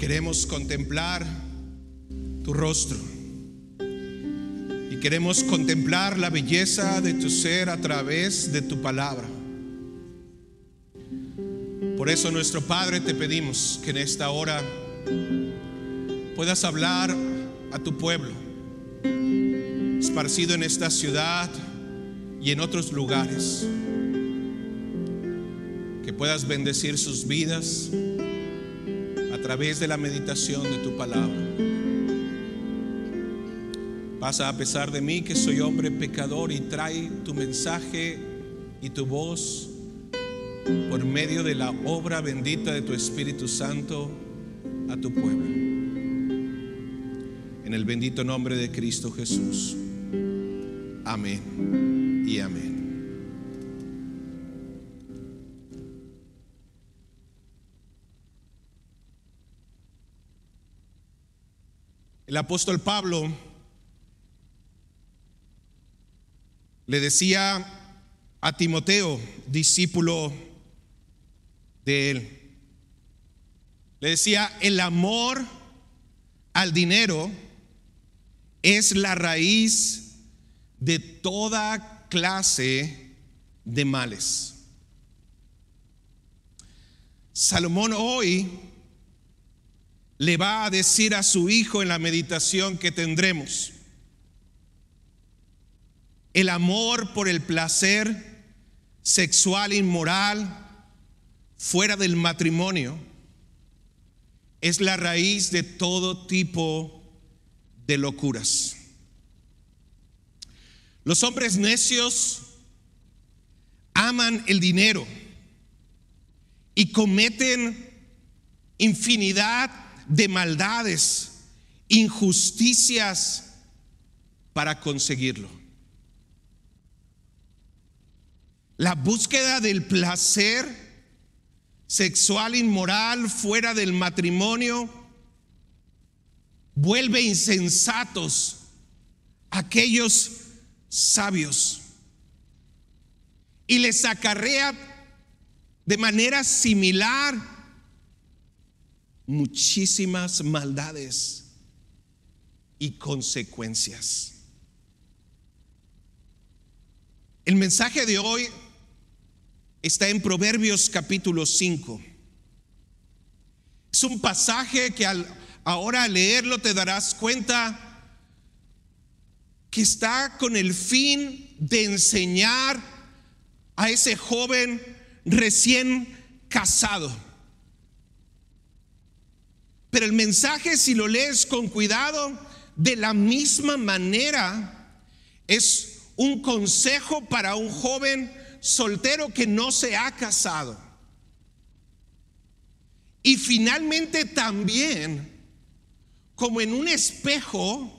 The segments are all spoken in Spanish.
Queremos contemplar tu rostro y queremos contemplar la belleza de tu ser a través de tu palabra. Por eso nuestro Padre te pedimos que en esta hora puedas hablar a tu pueblo, esparcido en esta ciudad y en otros lugares, que puedas bendecir sus vidas través de la meditación de tu palabra. Pasa a pesar de mí que soy hombre pecador y trae tu mensaje y tu voz por medio de la obra bendita de tu Espíritu Santo a tu pueblo. En el bendito nombre de Cristo Jesús. Amén y amén. El apóstol Pablo le decía a Timoteo, discípulo de él, le decía, el amor al dinero es la raíz de toda clase de males. Salomón hoy le va a decir a su hijo en la meditación que tendremos, el amor por el placer sexual inmoral fuera del matrimonio es la raíz de todo tipo de locuras. Los hombres necios aman el dinero y cometen infinidad de maldades, injusticias para conseguirlo. La búsqueda del placer sexual inmoral fuera del matrimonio vuelve insensatos aquellos sabios y les acarrea de manera similar muchísimas maldades y consecuencias. El mensaje de hoy está en Proverbios capítulo 5. Es un pasaje que al, ahora leerlo te darás cuenta que está con el fin de enseñar a ese joven recién casado. Pero el mensaje, si lo lees con cuidado, de la misma manera, es un consejo para un joven soltero que no se ha casado. Y finalmente también, como en un espejo,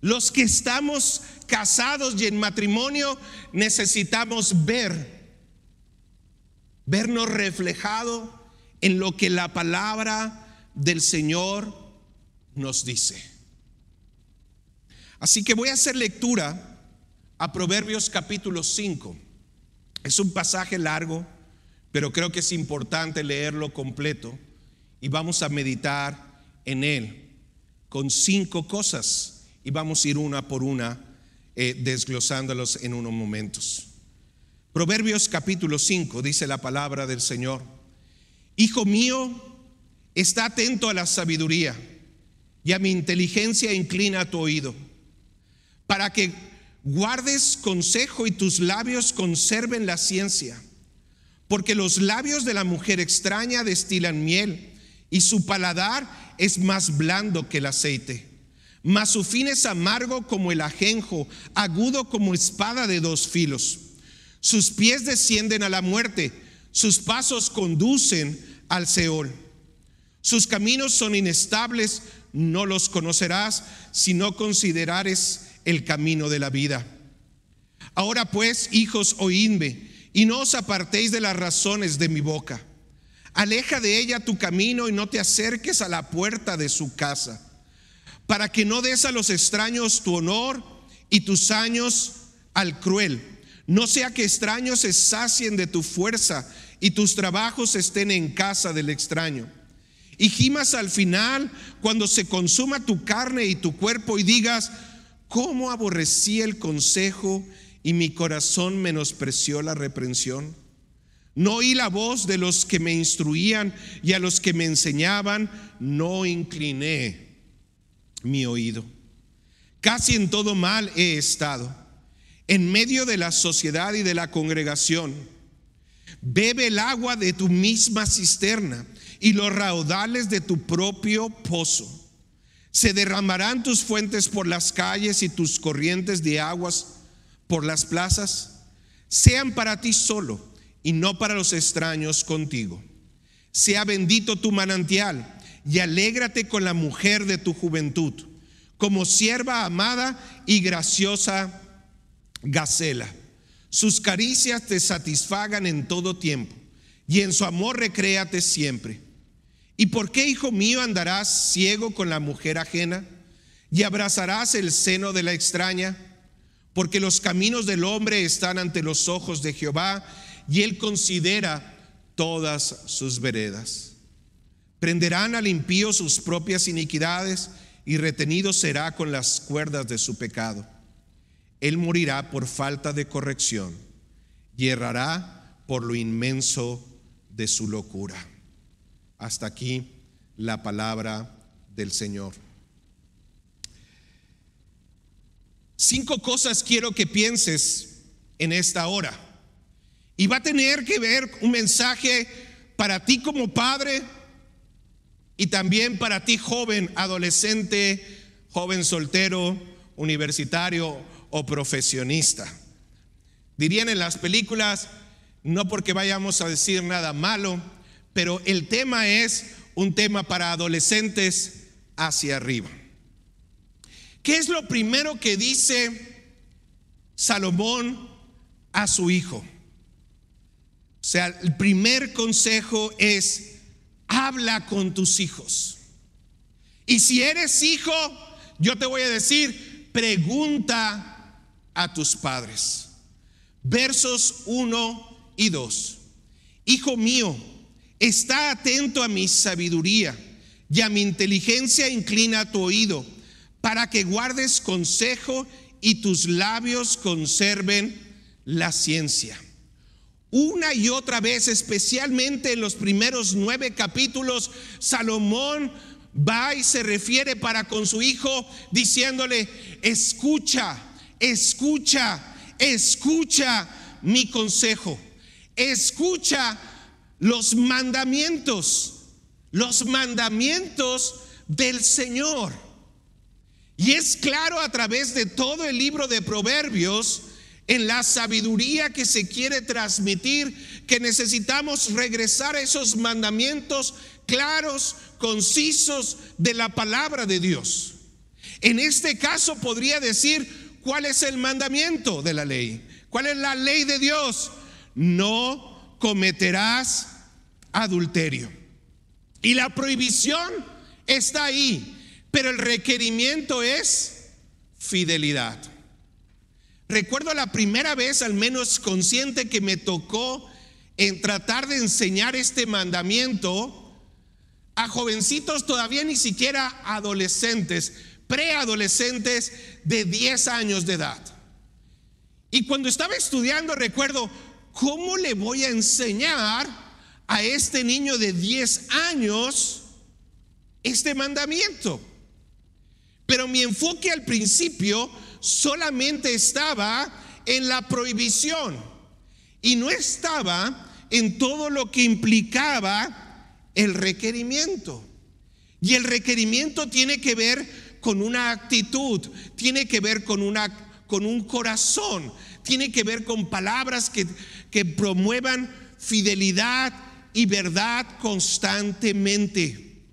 los que estamos casados y en matrimonio necesitamos ver, vernos reflejado en lo que la palabra del Señor nos dice. Así que voy a hacer lectura a Proverbios capítulo 5. Es un pasaje largo, pero creo que es importante leerlo completo y vamos a meditar en él con cinco cosas y vamos a ir una por una eh, desglosándolos en unos momentos. Proverbios capítulo 5 dice la palabra del Señor. Hijo mío, está atento a la sabiduría y a mi inteligencia inclina tu oído, para que guardes consejo y tus labios conserven la ciencia, porque los labios de la mujer extraña destilan miel y su paladar es más blando que el aceite. Mas su fin es amargo como el ajenjo, agudo como espada de dos filos. Sus pies descienden a la muerte, sus pasos conducen al Seol. Sus caminos son inestables, no los conocerás si no considerares el camino de la vida. Ahora pues, hijos, oídme, y no os apartéis de las razones de mi boca. Aleja de ella tu camino y no te acerques a la puerta de su casa, para que no des a los extraños tu honor y tus años al cruel. No sea que extraños se sacien de tu fuerza y tus trabajos estén en casa del extraño. Y gimas al final cuando se consuma tu carne y tu cuerpo y digas, ¿cómo aborrecí el consejo y mi corazón menospreció la reprensión? No oí la voz de los que me instruían y a los que me enseñaban, no incliné mi oído. Casi en todo mal he estado, en medio de la sociedad y de la congregación. Bebe el agua de tu misma cisterna y los raudales de tu propio pozo. Se derramarán tus fuentes por las calles y tus corrientes de aguas por las plazas. Sean para ti solo y no para los extraños contigo. Sea bendito tu manantial y alégrate con la mujer de tu juventud, como sierva amada y graciosa Gacela. Sus caricias te satisfagan en todo tiempo y en su amor recréate siempre. ¿Y por qué, hijo mío, andarás ciego con la mujer ajena y abrazarás el seno de la extraña? Porque los caminos del hombre están ante los ojos de Jehová y él considera todas sus veredas. Prenderán al impío sus propias iniquidades y retenido será con las cuerdas de su pecado. Él morirá por falta de corrección y errará por lo inmenso de su locura. Hasta aquí la palabra del Señor. Cinco cosas quiero que pienses en esta hora. Y va a tener que ver un mensaje para ti como padre y también para ti joven, adolescente, joven soltero, universitario o profesionista. Dirían en las películas, no porque vayamos a decir nada malo, pero el tema es un tema para adolescentes hacia arriba. ¿Qué es lo primero que dice Salomón a su hijo? O sea, el primer consejo es, habla con tus hijos. Y si eres hijo, yo te voy a decir, pregunta a tus padres. Versos 1 y 2. Hijo mío, está atento a mi sabiduría y a mi inteligencia inclina tu oído para que guardes consejo y tus labios conserven la ciencia. Una y otra vez, especialmente en los primeros nueve capítulos, Salomón va y se refiere para con su hijo diciéndole, escucha, escucha, escucha mi consejo, escucha los mandamientos, los mandamientos del Señor. Y es claro a través de todo el libro de Proverbios, en la sabiduría que se quiere transmitir, que necesitamos regresar a esos mandamientos claros, concisos de la palabra de Dios. En este caso podría decir cuál es el mandamiento de la ley, cuál es la ley de Dios. No cometerás adulterio. Y la prohibición está ahí, pero el requerimiento es fidelidad. Recuerdo la primera vez, al menos consciente, que me tocó en tratar de enseñar este mandamiento a jovencitos todavía ni siquiera adolescentes, preadolescentes de 10 años de edad. Y cuando estaba estudiando, recuerdo, ¿cómo le voy a enseñar a este niño de 10 años este mandamiento? Pero mi enfoque al principio solamente estaba en la prohibición y no estaba en todo lo que implicaba el requerimiento. Y el requerimiento tiene que ver con una actitud, tiene que ver con, una, con un corazón, tiene que ver con palabras que, que promuevan fidelidad y verdad constantemente.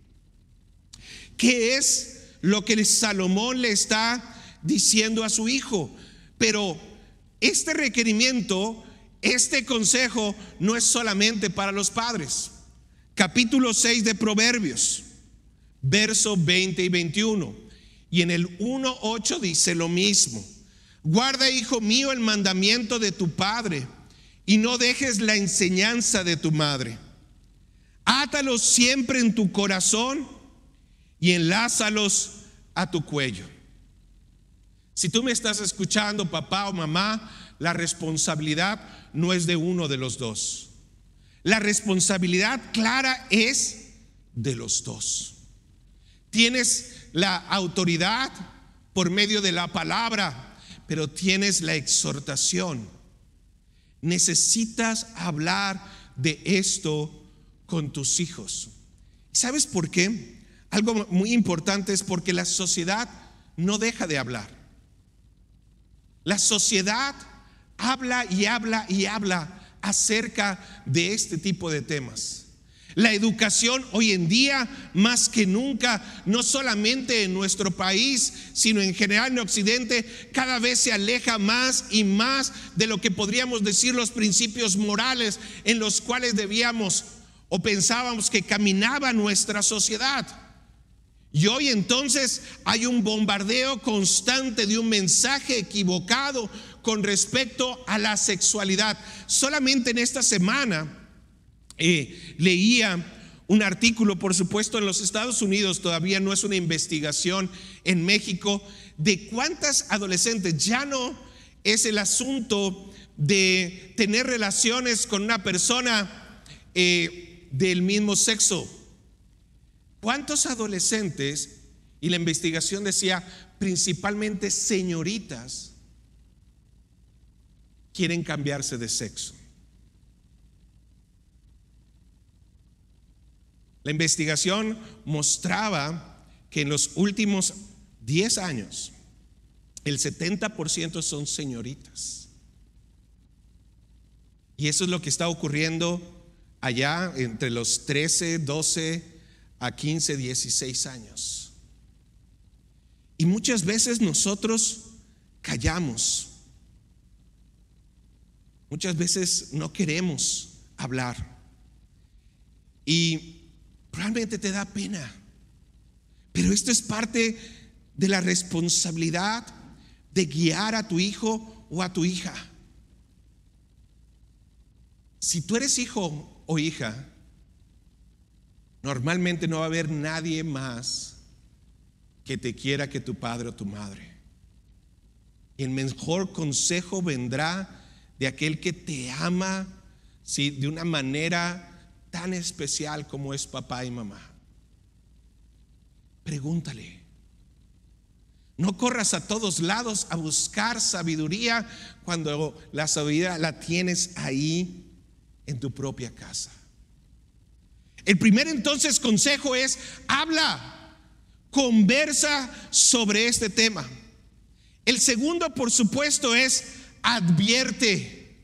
¿Qué es lo que Salomón le está diciendo a su hijo. Pero este requerimiento, este consejo no es solamente para los padres. Capítulo 6 de Proverbios, versos 20 y 21. Y en el 1.8 dice lo mismo. Guarda, hijo mío, el mandamiento de tu padre y no dejes la enseñanza de tu madre. Átalos siempre en tu corazón y enlázalos a tu cuello. Si tú me estás escuchando, papá o mamá, la responsabilidad no es de uno de los dos. La responsabilidad clara es de los dos. Tienes la autoridad por medio de la palabra, pero tienes la exhortación. Necesitas hablar de esto con tus hijos. ¿Sabes por qué? Algo muy importante es porque la sociedad no deja de hablar. La sociedad habla y habla y habla acerca de este tipo de temas. La educación hoy en día, más que nunca, no solamente en nuestro país, sino en general en Occidente, cada vez se aleja más y más de lo que podríamos decir los principios morales en los cuales debíamos o pensábamos que caminaba nuestra sociedad. Y hoy entonces hay un bombardeo constante de un mensaje equivocado con respecto a la sexualidad. Solamente en esta semana eh, leía un artículo, por supuesto, en los Estados Unidos, todavía no es una investigación en México, de cuántas adolescentes ya no es el asunto de tener relaciones con una persona eh, del mismo sexo. ¿Cuántos adolescentes, y la investigación decía principalmente señoritas, quieren cambiarse de sexo. La investigación mostraba que en los últimos 10 años el 70% son señoritas. Y eso es lo que está ocurriendo allá entre los 13, 12 a 15, 16 años. Y muchas veces nosotros callamos Muchas veces no queremos hablar. Y probablemente te da pena. Pero esto es parte de la responsabilidad de guiar a tu hijo o a tu hija. Si tú eres hijo o hija, normalmente no va a haber nadie más que te quiera que tu padre o tu madre. Y el mejor consejo vendrá de aquel que te ama ¿sí? de una manera tan especial como es papá y mamá. Pregúntale. No corras a todos lados a buscar sabiduría cuando la sabiduría la tienes ahí en tu propia casa. El primer entonces consejo es, habla, conversa sobre este tema. El segundo, por supuesto, es, advierte.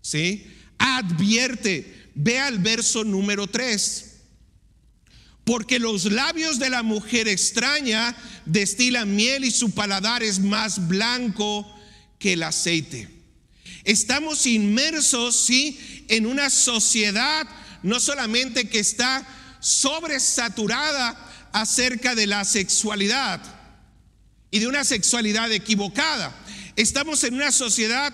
¿Sí? Advierte. Ve al verso número 3. Porque los labios de la mujer extraña destilan miel y su paladar es más blanco que el aceite. Estamos inmersos, sí, en una sociedad no solamente que está sobresaturada acerca de la sexualidad y de una sexualidad equivocada, Estamos en una sociedad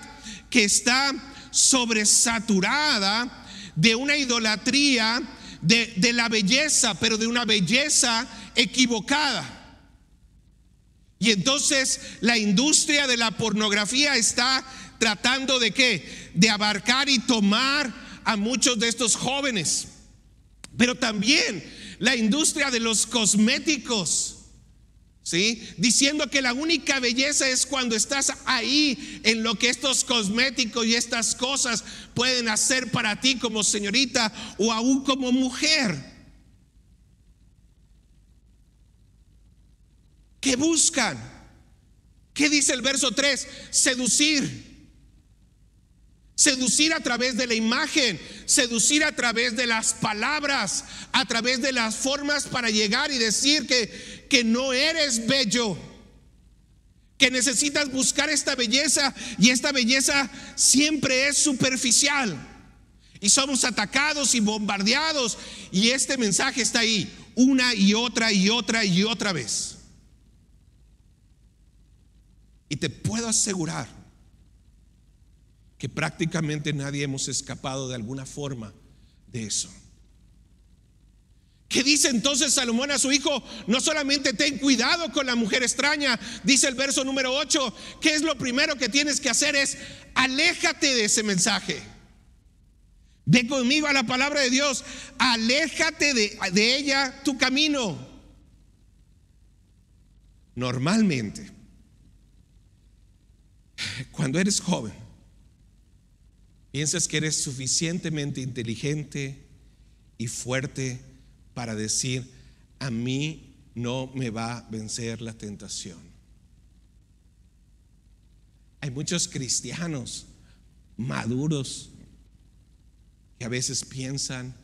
que está sobresaturada de una idolatría de, la belleza, pero de una belleza equivocada. Y entonces la industria de la pornografía está tratando de qué? De abarcar y tomar a muchos de estos jóvenes. Pero también la industria de los cosméticos ¿Sí? Diciendo que la única belleza es cuando estás ahí en lo que estos cosméticos y estas cosas pueden hacer para ti como señorita o aún como mujer. ¿Qué buscan? ¿Qué dice el verso 3? Seducir. Seducir a través de la imagen, seducir a través de las palabras, a través de las formas para llegar y decir que, que no eres bello, que necesitas buscar esta belleza y esta belleza siempre es superficial. Y somos atacados y bombardeados y este mensaje está ahí una y otra y otra y otra vez. Y te puedo asegurar que prácticamente nadie hemos escapado de alguna forma de eso. ¿Qué dice entonces Salomón a su hijo? No solamente ten cuidado con la mujer extraña, dice el verso número 8, ¿qué es lo primero que tienes que hacer? Es aléjate de ese mensaje. Ve conmigo a la palabra de Dios, aléjate de, de ella tu camino. Normalmente, cuando eres joven, piensas que eres suficientemente inteligente y fuerte para decir, a mí no me va a vencer la tentación. Hay muchos cristianos maduros que a veces piensan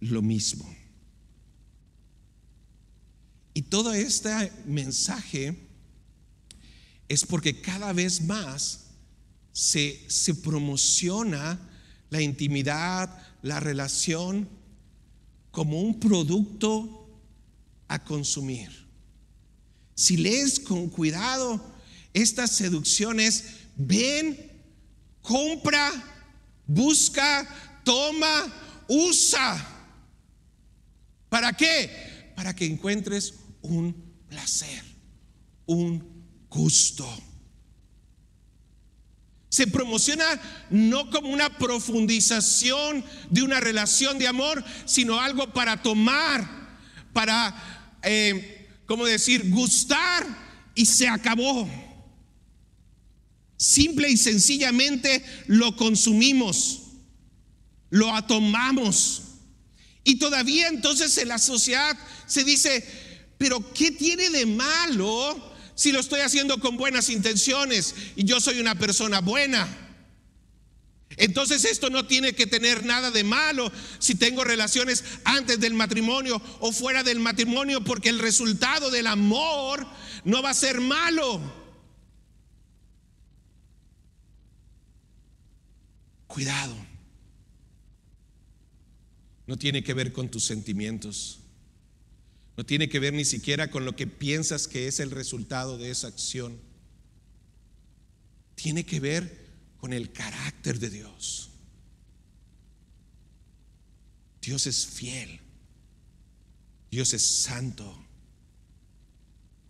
lo mismo. Y todo este mensaje es porque cada vez más se, se promociona la intimidad, la relación como un producto a consumir. Si lees con cuidado estas seducciones, ven, compra, busca, toma, usa. ¿Para qué? Para que encuentres un placer, un gusto. Se promociona no como una profundización de una relación de amor, sino algo para tomar, para, eh, ¿cómo decir?, gustar y se acabó. Simple y sencillamente lo consumimos, lo atomamos. Y todavía entonces en la sociedad se dice, pero ¿qué tiene de malo si lo estoy haciendo con buenas intenciones y yo soy una persona buena. Entonces esto no tiene que tener nada de malo si tengo relaciones antes del matrimonio o fuera del matrimonio, porque el resultado del amor no va a ser malo. Cuidado. No tiene que ver con tus sentimientos. No tiene que ver ni siquiera con lo que piensas que es el resultado de esa acción. Tiene que ver con el carácter de Dios. Dios es fiel. Dios es santo.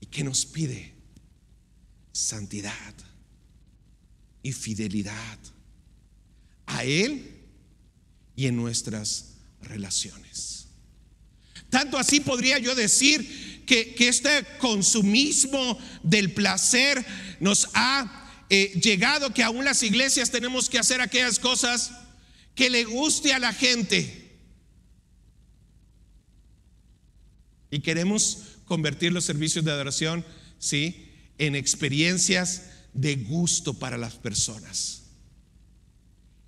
¿Y qué nos pide? Santidad y fidelidad a Él y en nuestras relaciones. Tanto así podría yo decir que, este consumismo del placer nos ha eh, llegado que aún las iglesias tenemos que hacer aquellas cosas que le guste a la gente. Y queremos convertir los servicios de adoración, ¿sí? En experiencias de gusto para las personas.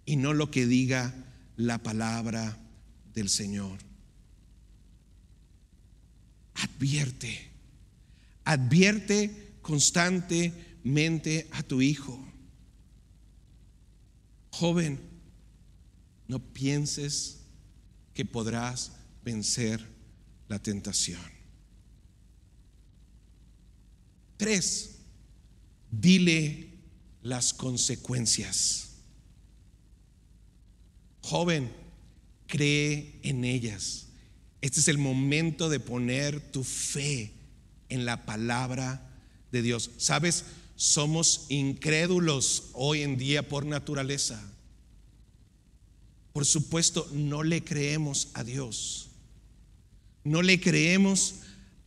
Y no lo que diga la palabra del Señor advierte, advierte constantemente a tu hijo. Joven, no pienses que podrás vencer la tentación. Tres, dile las consecuencias. Joven, cree en ellas. Este es el momento de poner tu fe en la palabra de Dios. Sabes, somos incrédulos hoy en día por naturaleza. Por supuesto, no le creemos a Dios. No le creemos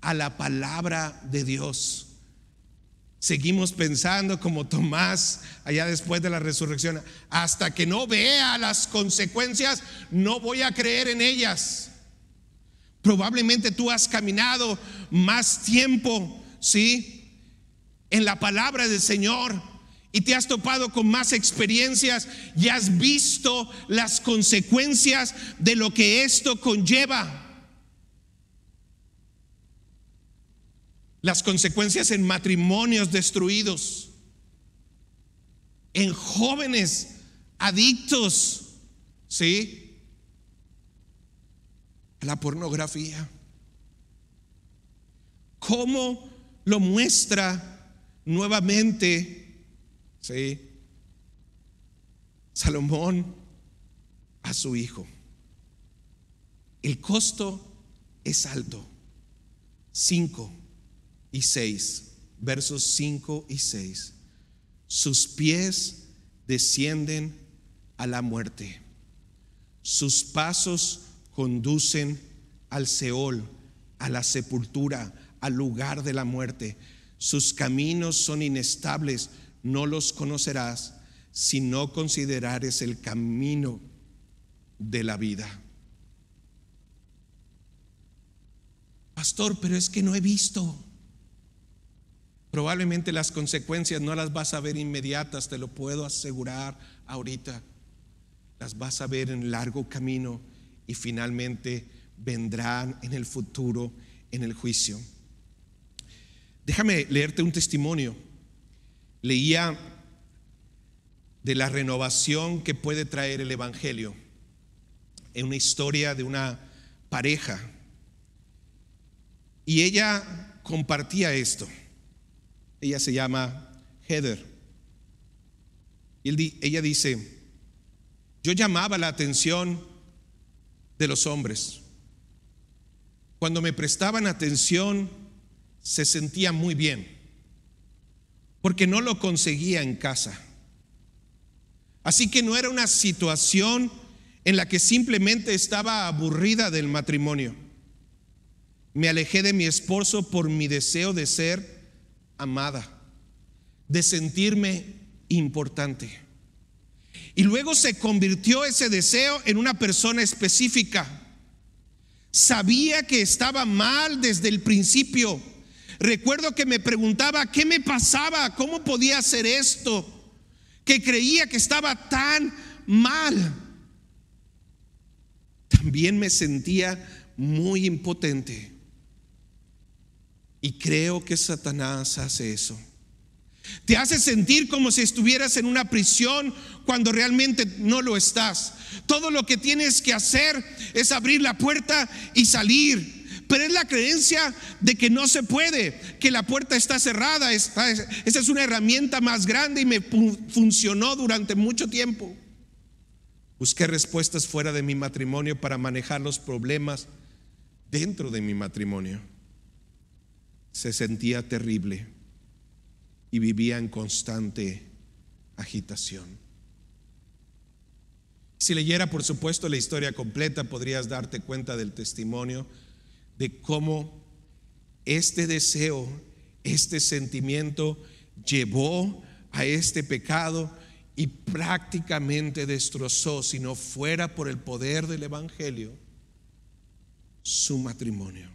a la palabra de Dios. Seguimos pensando como Tomás allá después de la resurrección. Hasta que no vea las consecuencias, no voy a creer en ellas. Probablemente tú has caminado más tiempo, ¿sí? En la palabra del Señor y te has topado con más experiencias y has visto las consecuencias de lo que esto conlleva. Las consecuencias en matrimonios destruidos, en jóvenes adictos, ¿sí? La pornografía. ¿Cómo lo muestra nuevamente ¿sí? Salomón a su hijo? El costo es alto. 5 y 6, versos 5 y 6. Sus pies descienden a la muerte. Sus pasos conducen al Seol, a la sepultura, al lugar de la muerte. Sus caminos son inestables, no los conocerás si no considerares el camino de la vida. Pastor, pero es que no he visto. Probablemente las consecuencias no las vas a ver inmediatas, te lo puedo asegurar ahorita. Las vas a ver en largo camino y finalmente vendrán en el futuro, en el juicio. Déjame leerte un testimonio. Leía de la renovación que puede traer el Evangelio en una historia de una pareja y ella compartía esto. Ella se llama Heather. Y ella dice, yo llamaba la atención de los hombres. Cuando me prestaban atención, se sentía muy bien, porque no lo conseguía en casa. Así que no era una situación en la que simplemente estaba aburrida del matrimonio. Me alejé de mi esposo por mi deseo de ser amada, de sentirme importante. Y luego se convirtió ese deseo en una persona específica. Sabía que estaba mal desde el principio. Recuerdo que me preguntaba qué me pasaba, cómo podía hacer esto, que creía que estaba tan mal. También me sentía muy impotente. Y creo que Satanás hace eso. Te hace sentir como si estuvieras en una prisión cuando realmente no lo estás. Todo lo que tienes que hacer es abrir la puerta y salir. Pero es la creencia de que no se puede, que la puerta está cerrada. Esa es una herramienta más grande y me funcionó durante mucho tiempo. Busqué respuestas fuera de mi matrimonio para manejar los problemas dentro de mi matrimonio se sentía terrible y vivía en constante agitación. Si leyera, por supuesto, la historia completa, podrías darte cuenta del testimonio de cómo este deseo, este sentimiento llevó a este pecado y prácticamente destrozó, si no fuera por el poder del Evangelio, su matrimonio.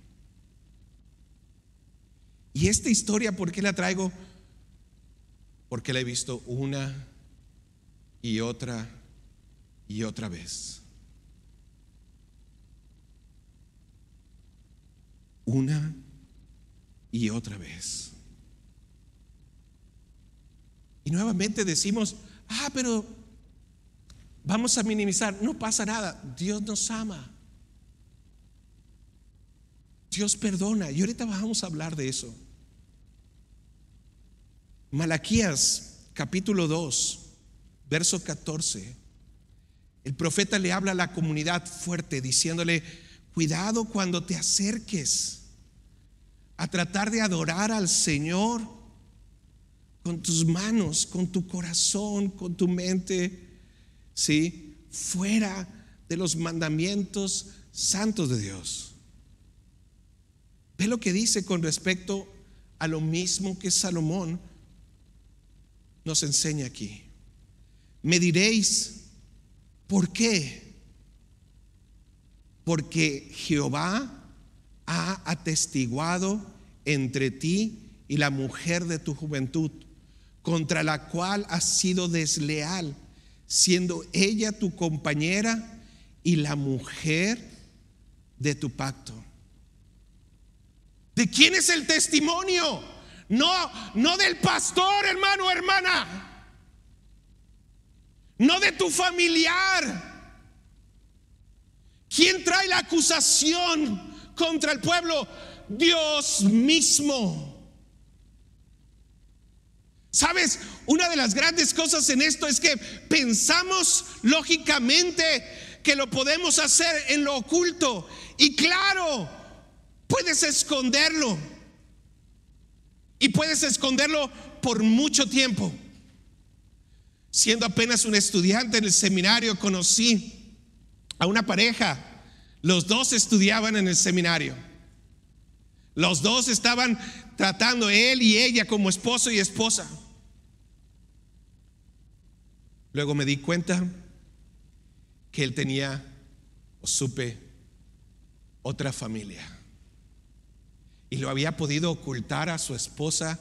Y esta historia, ¿por qué la traigo? Porque la he visto una y otra y otra vez. Una y otra vez. Y nuevamente decimos, ah, pero vamos a minimizar. No pasa nada. Dios nos ama. Dios perdona. Y ahorita vamos a hablar de eso. Malaquías capítulo 2, verso 14. El profeta le habla a la comunidad fuerte diciéndole, cuidado cuando te acerques a tratar de adorar al Señor con tus manos, con tu corazón, con tu mente, ¿sí? Fuera de los mandamientos santos de Dios. Ve lo que dice con respecto a lo mismo que Salomón nos enseña aquí. Me diréis, ¿por qué? Porque Jehová ha atestiguado entre ti y la mujer de tu juventud, contra la cual has sido desleal, siendo ella tu compañera y la mujer de tu pacto. ¿De quién es el testimonio? No, no del pastor, hermano hermana. No de tu familiar. ¿Quién trae la acusación contra el pueblo? Dios mismo. ¿Sabes? Una de las grandes cosas en esto es que pensamos lógicamente que lo podemos hacer en lo oculto. Y claro, puedes esconderlo. Y puedes esconderlo por mucho tiempo. Siendo apenas un estudiante en el seminario, conocí a una pareja. Los dos estudiaban en el seminario. Los dos estaban tratando, él y ella, como esposo y esposa. Luego me di cuenta que él tenía, o supe, otra familia. Y lo había podido ocultar a su esposa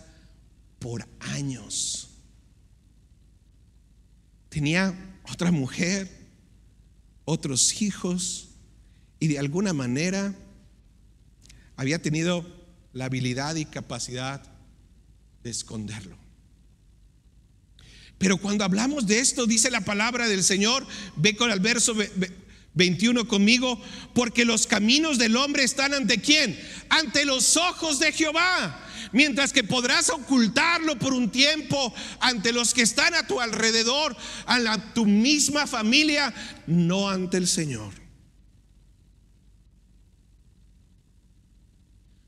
por años. Tenía otra mujer, otros hijos, y de alguna manera había tenido la habilidad y capacidad de esconderlo. Pero cuando hablamos de esto, dice la palabra del Señor, ve con el verso 21 conmigo, porque los caminos del hombre están ante quién? Ante los ojos de Jehová. Mientras que podrás ocultarlo por un tiempo ante los que están a tu alrededor, a tu misma familia, no ante el Señor.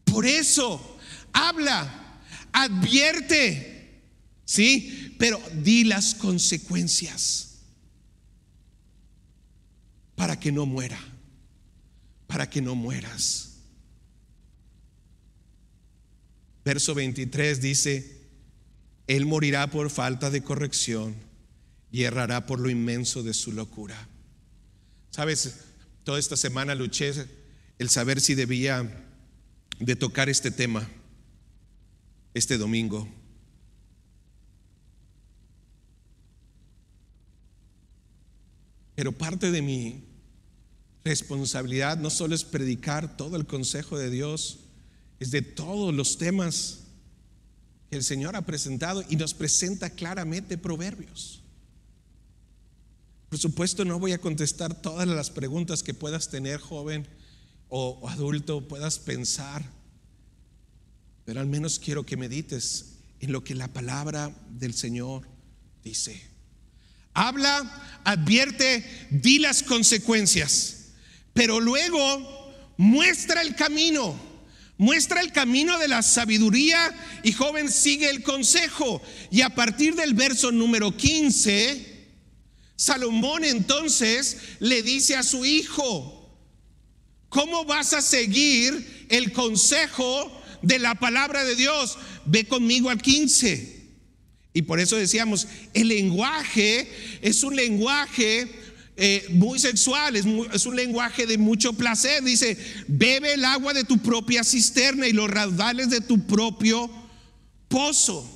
Por eso, habla, advierte, ¿sí? Pero di las consecuencias para que no muera, para que no mueras. Verso 23 dice, Él morirá por falta de corrección y errará por lo inmenso de su locura. Sabes, toda esta semana luché el saber si debía de tocar este tema este domingo. Pero parte de mi responsabilidad no solo es predicar todo el consejo de Dios, es de todos los temas que el Señor ha presentado y nos presenta claramente proverbios. Por supuesto no voy a contestar todas las preguntas que puedas tener, joven o, adulto, puedas pensar, pero al menos quiero que medites en lo que la palabra del Señor dice. Habla, advierte, di las consecuencias, pero luego muestra el camino muestra el camino de la sabiduría y joven sigue el consejo. Y a partir del verso número 15, Salomón entonces le dice a su hijo, ¿cómo vas a seguir el consejo de la palabra de Dios? Ve conmigo al 15. Y por eso decíamos, el lenguaje es un lenguaje eh, muy sexual, es, es, un lenguaje de mucho placer. Dice, bebe el agua de tu propia cisterna y los raudales de tu propio pozo.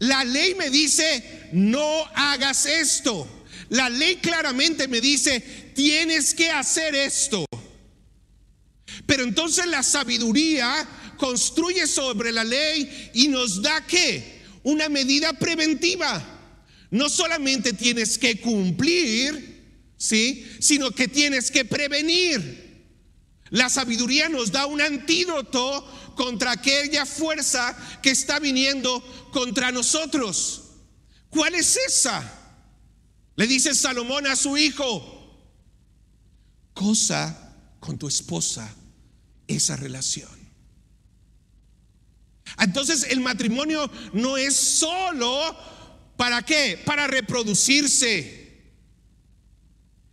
La ley me dice, no hagas esto. La ley claramente me dice, tienes que hacer esto. Pero entonces la sabiduría construye sobre la ley y nos da que una medida preventiva. No solamente tienes que cumplir, ¿sí? Sino que tienes que prevenir. La sabiduría nos da un antídoto contra aquella fuerza que está viniendo contra nosotros. ¿Cuál es esa? Le dice Salomón a su hijo, cosa con tu esposa esa relación. Entonces el matrimonio no es solo para qué? Para reproducirse.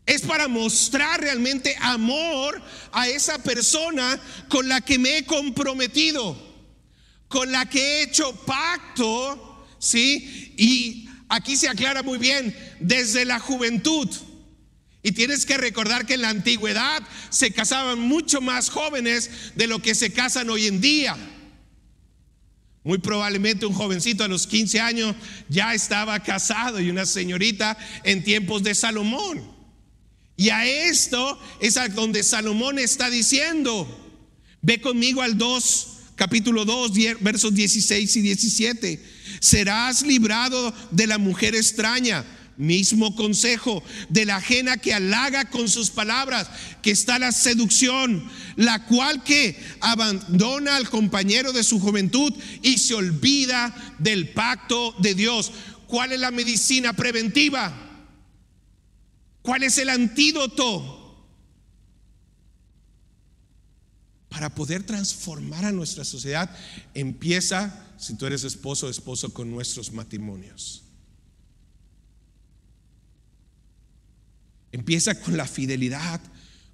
Es para mostrar realmente amor a esa persona con la que me he comprometido, con la que he hecho pacto, ¿sí? Y aquí se aclara muy bien, desde la juventud. Y tienes que recordar que en la antigüedad se casaban mucho más jóvenes de lo que se casan hoy en día. Muy probablemente un jovencito a los 15 años ya estaba casado y una señorita en tiempos de Salomón. Y a esto es a donde Salomón está diciendo, ve conmigo al 2, capítulo 2, versos 16 y 17, serás librado de la mujer extraña. Mismo consejo de la ajena que halaga con sus palabras, que está la seducción, la cual que abandona al compañero de su juventud y se olvida del pacto de Dios. ¿Cuál es la medicina preventiva? ¿Cuál es el antídoto para poder transformar a nuestra sociedad, empieza, si tú eres esposo o esposo, con nuestros matrimonios. Empieza con la fidelidad,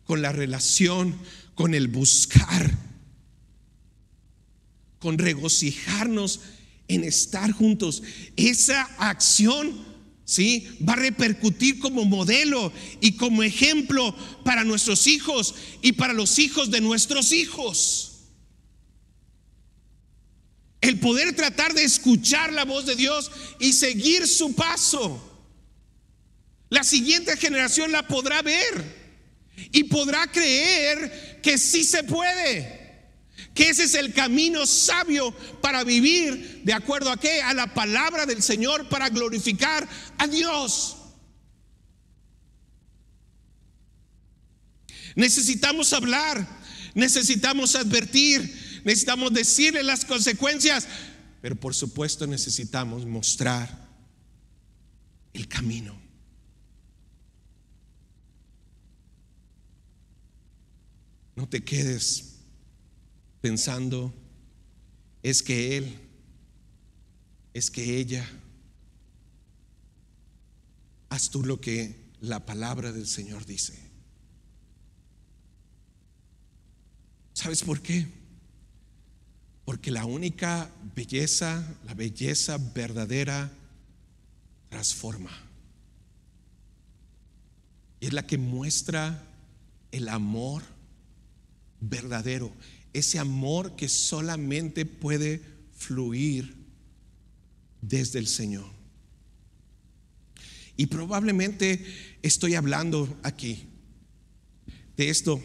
con la relación, con el buscar, con regocijarnos en estar juntos. Esa acción ¿sí? Va a repercutir como modelo y como ejemplo para nuestros hijos y para los hijos de nuestros hijos. El poder tratar de escuchar la voz de Dios y seguir su paso. La siguiente generación la podrá ver y podrá creer que sí se puede que ese es el camino sabio para vivir de acuerdo a qué? A la palabra del Señor para glorificar a Dios. Necesitamos hablar, necesitamos advertir, necesitamos decirle las consecuencias, pero por supuesto necesitamos mostrar el camino. No te quedes pensando, es que él, es que ella, haz tú lo que la palabra del Señor dice. ¿Sabes por qué? Porque la única belleza, la belleza verdadera, transforma. Y es la que muestra el amor verdadero ese amor que solamente puede fluir desde el Señor. Y probablemente estoy hablando aquí de esto.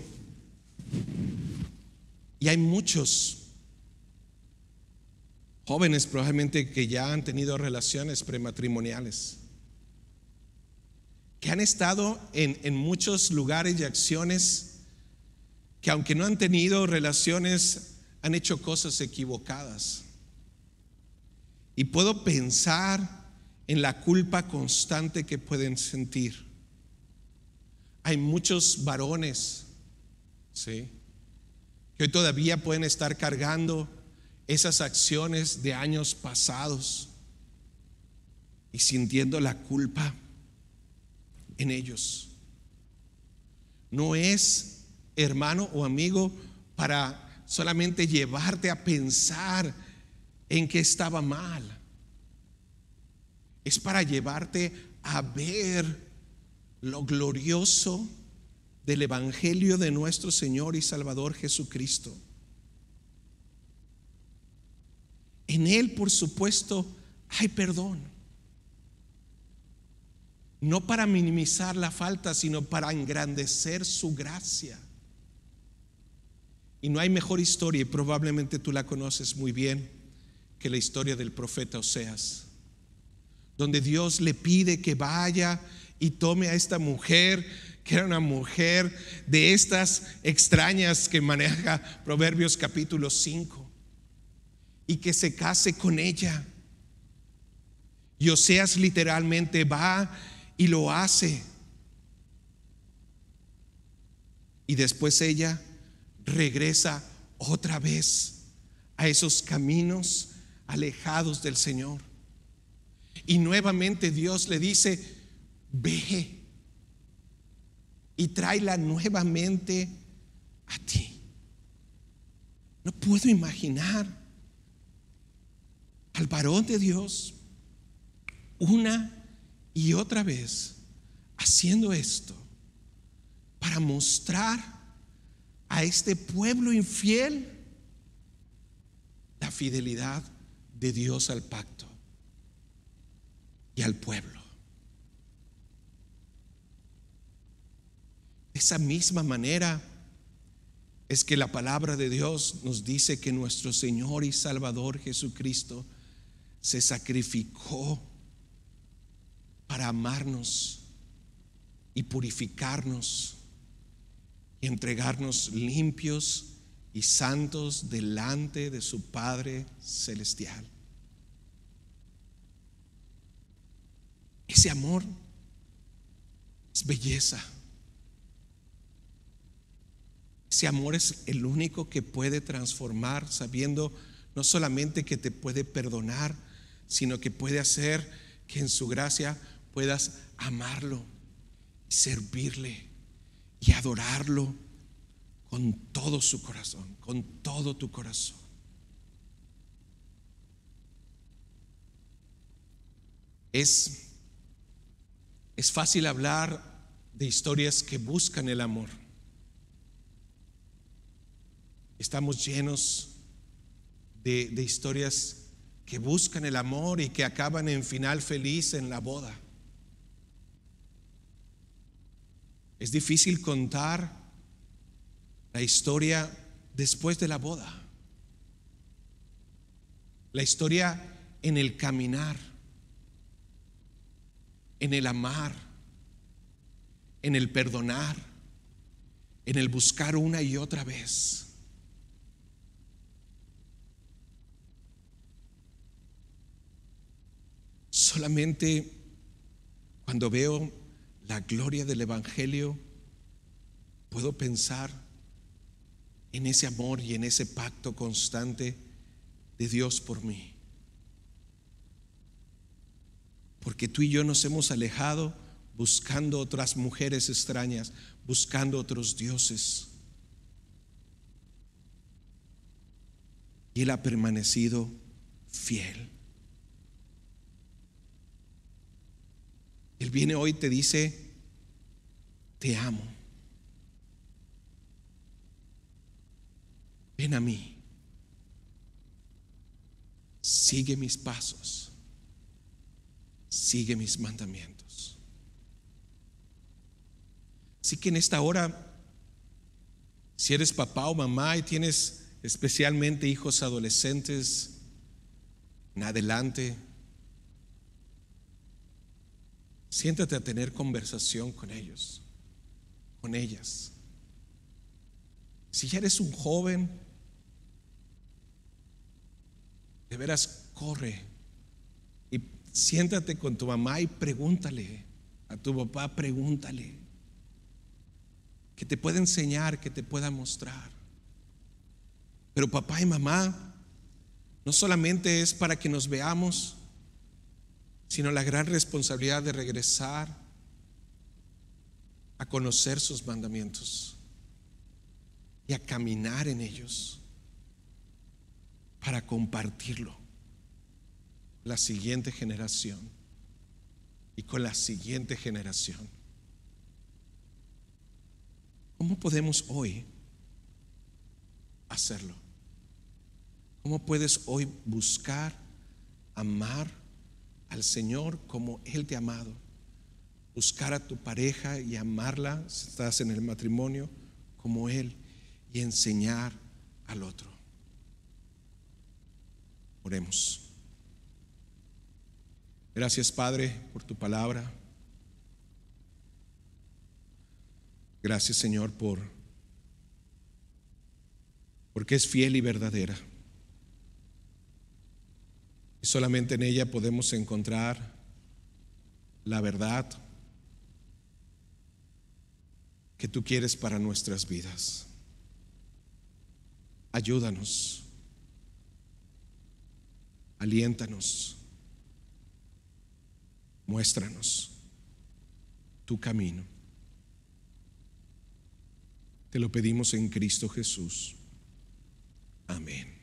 Y hay muchos jóvenes probablemente que ya han tenido relaciones prematrimoniales, que han estado en, en muchos lugares y acciones que aunque no han tenido relaciones, han hecho cosas equivocadas. Y puedo pensar en la culpa constante que pueden sentir. Hay muchos varones, ¿sí? Que hoy todavía pueden estar cargando esas acciones de años pasados y sintiendo la culpa en ellos. No es hermano o amigo, para solamente llevarte a pensar en que estaba mal. Es para llevarte a ver lo glorioso del Evangelio de nuestro Señor y Salvador Jesucristo. En Él, por supuesto, hay perdón. No para minimizar la falta, sino para engrandecer su gracia. Y no hay mejor historia, y probablemente tú la conoces muy bien, que la historia del profeta Oseas, donde Dios le pide que vaya y tome a esta mujer, que era una mujer de estas extrañas que maneja Proverbios capítulo 5, y que se case con ella. Y Oseas literalmente va y lo hace. Y después ella regresa otra vez a esos caminos alejados del Señor. Y nuevamente Dios le dice, ve y tráela nuevamente a ti. No puedo imaginar al varón de Dios una y otra vez haciendo esto para mostrar a este pueblo infiel la fidelidad de Dios al pacto y al pueblo. De esa misma manera es que la palabra de Dios nos dice que nuestro Señor y Salvador Jesucristo se sacrificó para amarnos y purificarnos entregarnos limpios y santos delante de su Padre Celestial. Ese amor es belleza, Ese amor es el único que puede transformar, sabiendo no solamente que te puede perdonar, sino que puede hacer que en su gracia puedas amarlo y servirle y adorarlo con todo su corazón, con todo tu corazón. Es, es fácil hablar de historias que buscan el amor. Estamos llenos de, de historias que buscan el amor y que acaban en final feliz en la boda. Es difícil contar la historia después de la boda. La historia en el caminar, en el amar, en el perdonar, en el buscar una y otra vez. Solamente cuando veo la gloria del Evangelio, puedo pensar en ese amor y en ese pacto constante de Dios por mí. Porque tú y yo nos hemos alejado buscando otras mujeres extrañas, buscando otros dioses. Y Él ha permanecido fiel. Él viene hoy y te dice, te amo. Ven a mí. Sigue mis pasos. Sigue mis mandamientos. Así que en esta hora, si eres papá o mamá y tienes especialmente hijos adolescentes en adelante, Siéntate a tener conversación con ellos, con ellas. Si ya eres un joven, de veras corre y siéntate con tu mamá y pregúntale, a tu papá pregúntale, que te pueda enseñar, que te pueda mostrar. Pero papá y mamá no solamente es para que nos veamos, sino la gran responsabilidad de regresar a conocer sus mandamientos y a caminar en ellos para compartirlo la siguiente generación y con la siguiente generación. ¿Cómo podemos hoy hacerlo? ¿Cómo puedes hoy buscar, amar, al Señor como Él te ha amado. Buscar a tu pareja y amarla, si estás en el matrimonio, como Él, y enseñar al otro. Oremos. Gracias Padre por tu palabra. Gracias Señor por porque es fiel y verdadera. Y solamente en ella podemos encontrar la verdad que tú quieres para nuestras vidas. Ayúdanos, aliéntanos, muéstranos tu camino. Te lo pedimos en Cristo Jesús. Amén.